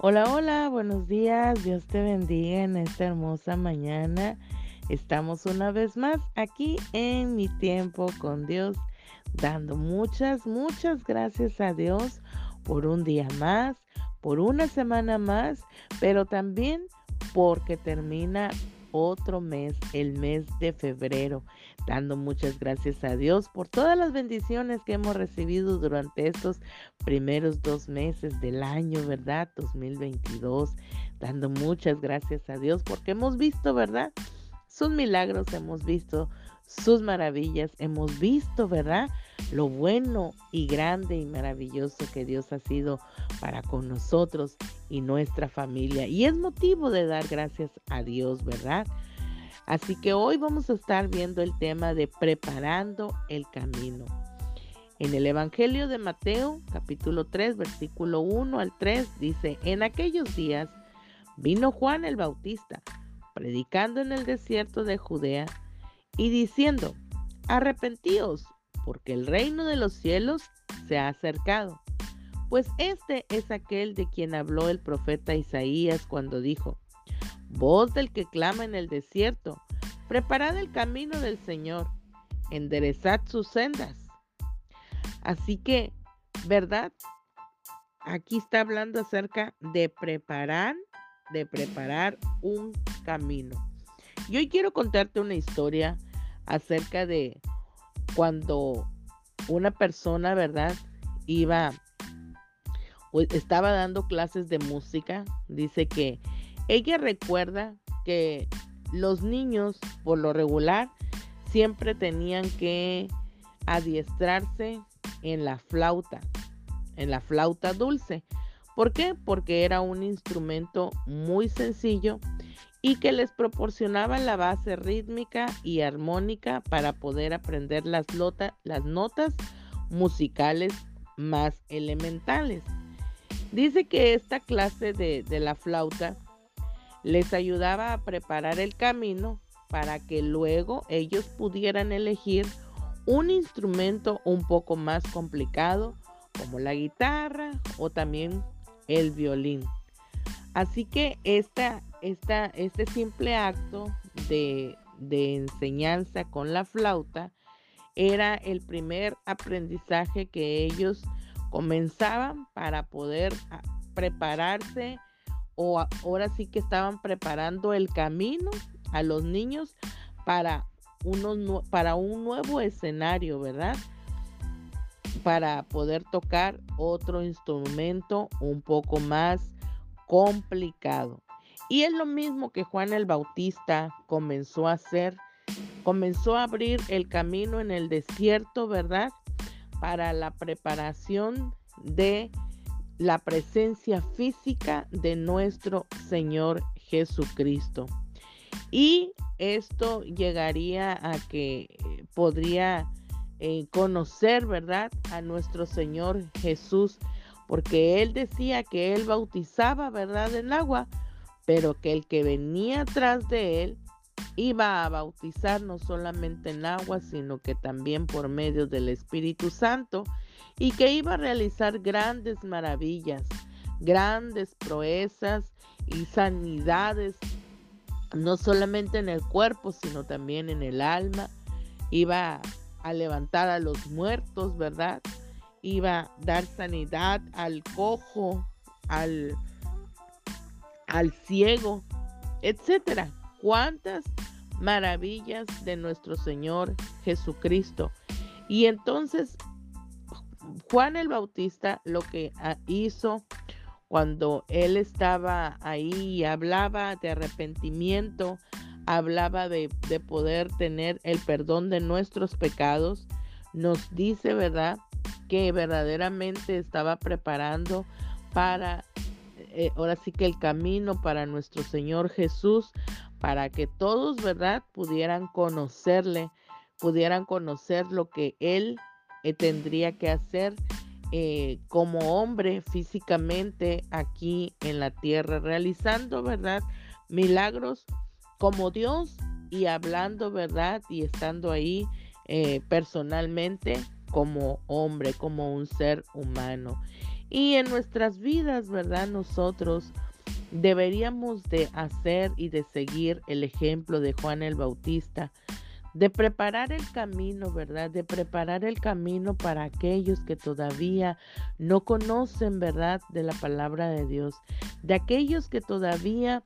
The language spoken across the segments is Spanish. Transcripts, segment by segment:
Hola, hola, buenos días. Dios te bendiga en esta hermosa mañana. Estamos una vez más aquí en mi tiempo con Dios, dando muchas, muchas gracias a Dios por un día más, por una semana más, pero también porque termina otro mes, el mes de febrero, dando muchas gracias a Dios por todas las bendiciones que hemos recibido durante estos primeros dos meses del año, ¿verdad? 2022, dando muchas gracias a Dios porque hemos visto, ¿verdad? Sus milagros, hemos visto sus maravillas, hemos visto, ¿verdad? Lo bueno y grande y maravilloso que Dios ha sido para con nosotros y nuestra familia. Y es motivo de dar gracias a Dios, ¿verdad? Así que hoy vamos a estar viendo el tema de preparando el camino. En el Evangelio de Mateo, capítulo 3, versículo 1 al 3, dice, en aquellos días vino Juan el Bautista, predicando en el desierto de Judea y diciendo, arrepentíos, porque el reino de los cielos se ha acercado. Pues este es aquel de quien habló el profeta Isaías cuando dijo, voz del que clama en el desierto, preparad el camino del Señor, enderezad sus sendas. Así que, ¿verdad? Aquí está hablando acerca de preparar, de preparar un camino. Y hoy quiero contarte una historia acerca de cuando una persona, ¿verdad? Iba, estaba dando clases de música. Dice que ella recuerda que los niños, por lo regular, siempre tenían que adiestrarse en la flauta, en la flauta dulce. ¿Por qué? Porque era un instrumento muy sencillo y que les proporcionaba la base rítmica y armónica para poder aprender las, notas musicales más elementales. Dice que esta clase de la flauta les ayudaba a preparar el camino para que luego ellos pudieran elegir un instrumento un poco más complicado como la guitarra o también el violín. Así que esta, este simple acto de, de enseñanza con la flauta era el primer aprendizaje que ellos comenzaban para poder ah, prepararse o ahora sí que estaban preparando el camino a los niños para, unos, para un nuevo escenario, ¿verdad? Para poder tocar otro instrumento un poco más complicado. Y es lo mismo que Juan el Bautista comenzó a hacer. Comenzó a abrir el camino en el desierto, ¿verdad? Para la preparación de la presencia física de nuestro Señor Jesucristo. Y esto llegaría a que eh, podría eh, conocer, ¿verdad? A nuestro Señor Jesús porque él decía que él bautizaba, ¿verdad?, en agua, pero que el que venía atrás de él iba a bautizar no solamente en agua, sino que también por medio del Espíritu Santo y que iba a realizar grandes maravillas, grandes proezas y sanidades, no solamente en el cuerpo, sino también en el alma. Iba a levantar a los muertos, ¿verdad? Iba a dar sanidad al cojo, al, al ciego, etcétera. Cuántas maravillas de nuestro Señor Jesucristo. Y entonces Juan el Bautista lo que ah, hizo cuando él estaba ahí y hablaba de arrepentimiento, hablaba de, de poder tener el perdón de nuestros pecados, nos dice, ¿verdad? Que verdaderamente estaba preparando para, eh, ahora sí que el camino para nuestro Señor Jesús, para que todos, ¿verdad?, pudieran conocerle, pudieran conocer lo que Él eh, tendría que hacer eh, como hombre físicamente aquí en la tierra, realizando, ¿verdad?, milagros como Dios y hablando, ¿verdad?, y estando ahí personalmente como hombre, como un ser humano. Y en nuestras vidas, ¿verdad? Nosotros deberíamos de hacer y de seguir el ejemplo de Juan el Bautista, de preparar el camino, ¿verdad? De preparar el camino para aquellos que todavía no conocen, ¿verdad? De la palabra de Dios, de aquellos que todavía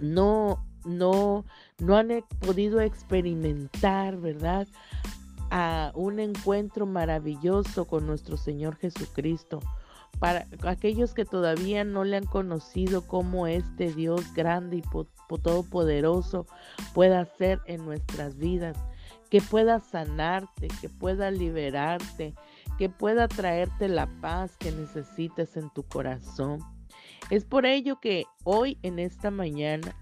no, no, no han e, podido experimentar, ¿verdad? A un encuentro maravilloso con nuestro Señor Jesucristo para aquellos que todavía no le han conocido como este Dios grande y todopoderoso pueda ser en nuestras vidas, que pueda sanarte, que pueda liberarte, que pueda traerte la paz que necesites en tu corazón. Es por ello que hoy en esta mañana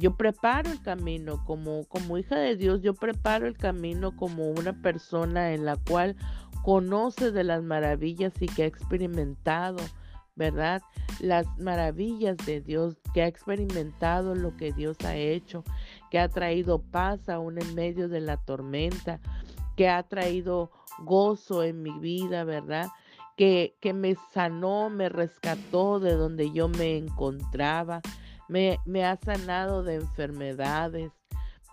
yo preparo el camino como como hija de Dios, yo preparo el camino como una persona en la cual conoce de las maravillas y que ha experimentado, ¿verdad? Las maravillas de Dios, que ha experimentado lo que Dios ha hecho, que ha traído paz aún en medio de la tormenta, que ha traído gozo en mi vida, ¿verdad? Que, que me sanó, me rescató de donde yo me encontraba, me, ha sanado de enfermedades,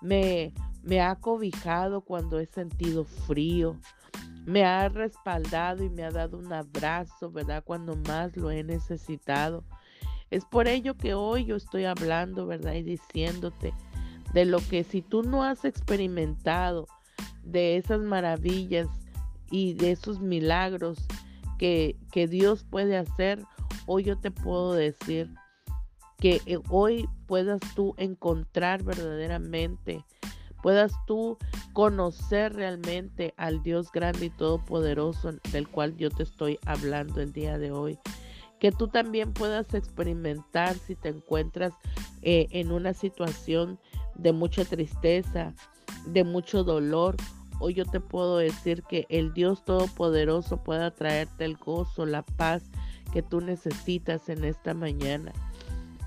me, me ha cobijado cuando he sentido frío, me ha respaldado y me ha dado un abrazo, ¿verdad? Cuando más lo he necesitado. Es por ello que hoy yo estoy hablando, ¿verdad? Y diciéndote de lo que si tú no has experimentado de esas maravillas y de esos milagros que, que Dios puede hacer, hoy yo te puedo decir que eh, hoy puedas tú encontrar verdaderamente puedas tú conocer realmente al Dios grande y todopoderoso del cual yo te estoy hablando el día de hoy. Que tú también puedas experimentar si te encuentras eh, en una situación de mucha tristeza, de mucho dolor. Hoy yo te puedo decir que el Dios Todopoderoso pueda traerte el gozo, la paz que tú necesitas en esta mañana.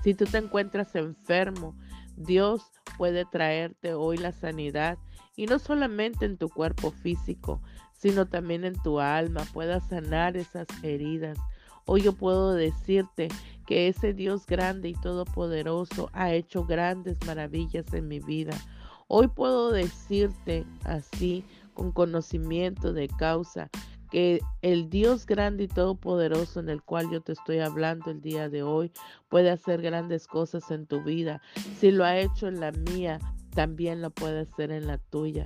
Si tú te encuentras enfermo, Dios puede traerte hoy la sanidad y no solamente en tu cuerpo físico, sino también en tu alma, pueda sanar esas heridas. Hoy yo puedo decirte que ese Dios grande y todopoderoso ha hecho grandes maravillas en mi vida. Hoy puedo decirte así, con conocimiento de causa, que el Dios grande y todopoderoso en el cual yo te estoy hablando el día de hoy puede hacer grandes cosas en tu vida. Si lo ha hecho en la mía, también lo puede hacer en la tuya.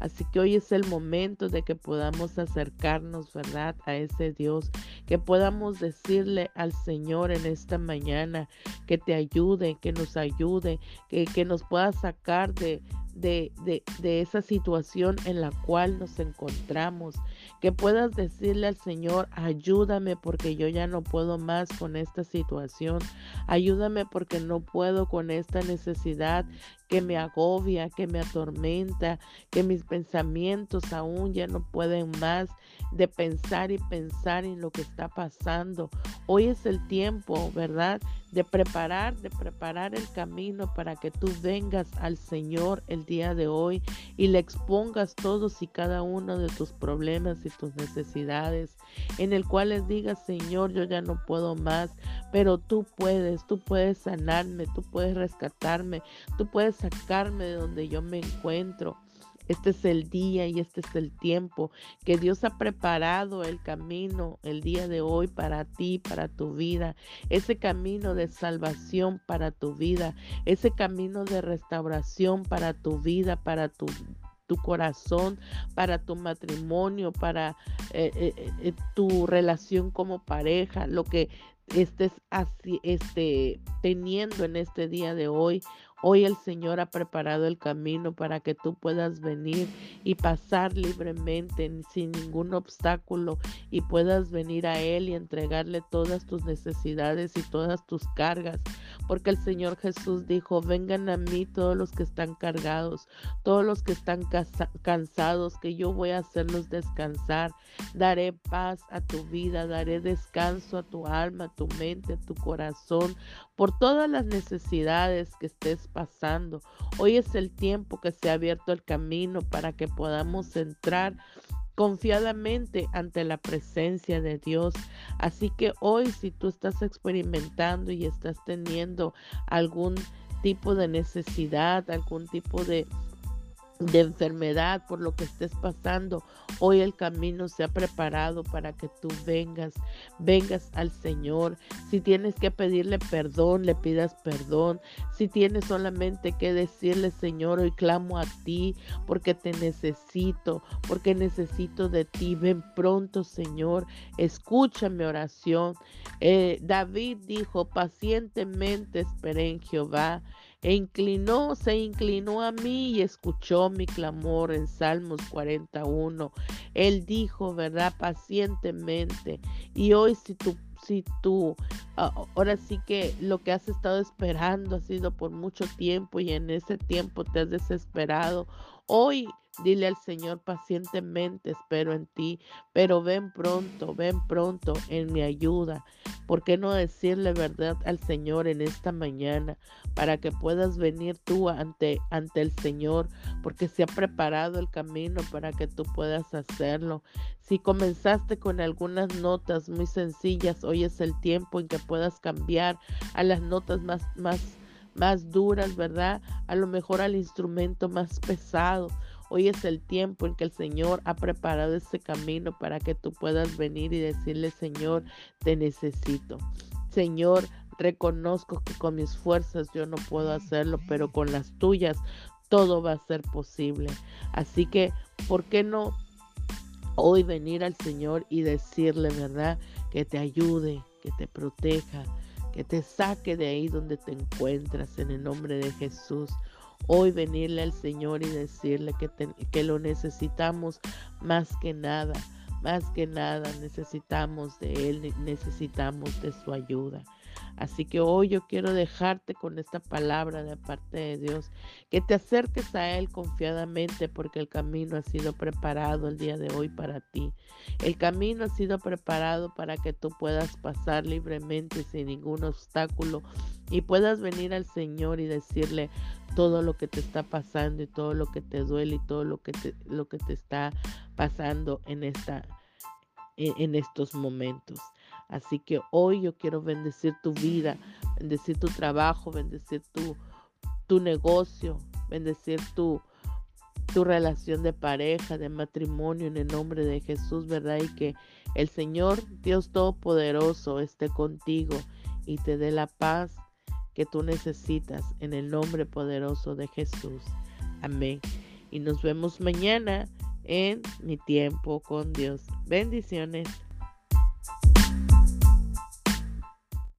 Así que hoy es el momento de que podamos acercarnos, ¿verdad? A ese Dios, que podamos decirle al Señor en esta mañana que te ayude, que nos ayude, que, que nos pueda sacar de, de, de, esa situación en la cual nos encontramos. Que puedas decirle al Señor, ayúdame porque yo ya no puedo más con esta situación. Ayúdame porque no puedo con esta necesidad que me agobia, que me atormenta, que mis pensamientos aún ya no pueden más de pensar y pensar en lo que está pasando. Hoy es el tiempo, ¿verdad? De preparar, de preparar el camino para que tú vengas al Señor el día de hoy y le expongas todos y cada uno de tus problemas y tus necesidades, en el cual les digas, Señor, yo ya no puedo más, pero tú puedes, tú puedes sanarme, tú puedes rescatarme, tú puedes sacarme de donde yo me encuentro. Este es el día y este es el tiempo que Dios ha preparado el camino el día de hoy para ti, para tu vida. Ese camino de salvación para tu vida. Ese camino de restauración para tu vida, para tu tu corazón, para tu matrimonio, para eh, eh, eh, tu relación como pareja, lo que estés así, este, teniendo en este día de hoy. Hoy el Señor ha preparado el camino para que tú puedas venir y pasar libremente sin ningún obstáculo y puedas venir a Él y entregarle todas tus necesidades y todas tus cargas. Porque el Señor Jesús dijo, vengan a mí todos los que están cargados, todos los que están cansados, que yo voy a hacerlos descansar. Daré paz a tu vida, daré descanso a tu alma, a tu mente, a tu corazón, por todas las necesidades que estés pasando. Hoy es el tiempo que se ha abierto el camino para que podamos entrar confiadamente ante la presencia de Dios. Así que hoy si tú estás experimentando y estás teniendo algún tipo de necesidad, algún tipo de de enfermedad, por lo que estés pasando. Hoy el camino se ha preparado para que tú vengas, vengas al Señor. Si tienes que pedirle perdón, le pidas perdón. Si tienes solamente que decirle, Señor, hoy clamo a ti porque te necesito, porque necesito de ti. Ven pronto, Señor. Escucha mi oración. Eh, David dijo, pacientemente esperé en Jehová e inclinó, se inclinó a mí y escuchó mi clamor en Salmos 41. Él dijo, ¿verdad? Pacientemente. Y hoy si tú si tú, ah, ahora sí que lo que has estado esperando ha sido por mucho tiempo y en ese tiempo te has desesperado, hoy Dile al Señor pacientemente, espero en ti, pero ven pronto, ven pronto en mi ayuda. ¿Por qué no decirle verdad al Señor en esta mañana para que puedas venir tú ante, ante el Señor? Porque se ha preparado el camino para que tú puedas hacerlo. Si comenzaste con algunas notas muy sencillas, hoy es el tiempo en que puedas cambiar a las notas más, más, más duras, ¿verdad? A lo mejor al instrumento más pesado Hoy es el tiempo en que el Señor ha preparado ese camino para que tú puedas venir y decirle, Señor, te necesito. Señor, reconozco que con mis fuerzas yo no puedo hacerlo, pero con las tuyas todo va a ser posible. Así que, ¿por qué no hoy venir al Señor y decirle, verdad, que te ayude, que te proteja, que te saque de ahí donde te encuentras en el nombre de Jesús? Hoy venirle al Señor y decirle que, que lo necesitamos más que nada, más que nada necesitamos de Él, necesitamos de su ayuda. Así que hoy yo quiero dejarte con esta palabra de parte de Dios, que te acerques a Él confiadamente porque el camino ha sido preparado el día de hoy para ti. El camino ha sido preparado para que tú puedas pasar libremente sin ningún obstáculo y puedas venir al Señor y decirle todo lo que te está pasando y todo lo que te duele y todo lo que te, lo que te está pasando en esta en estos momentos. Así que hoy yo quiero bendecir tu vida, bendecir tu trabajo, bendecir tu, tu negocio, bendecir tu, tu relación de pareja, de matrimonio en el nombre de Jesús, ¿verdad? Y que el Señor Dios Todopoderoso esté contigo y te dé la paz que tú necesitas en el nombre poderoso de Jesús. Amén. Y nos vemos mañana en mi tiempo con Dios. Bendiciones.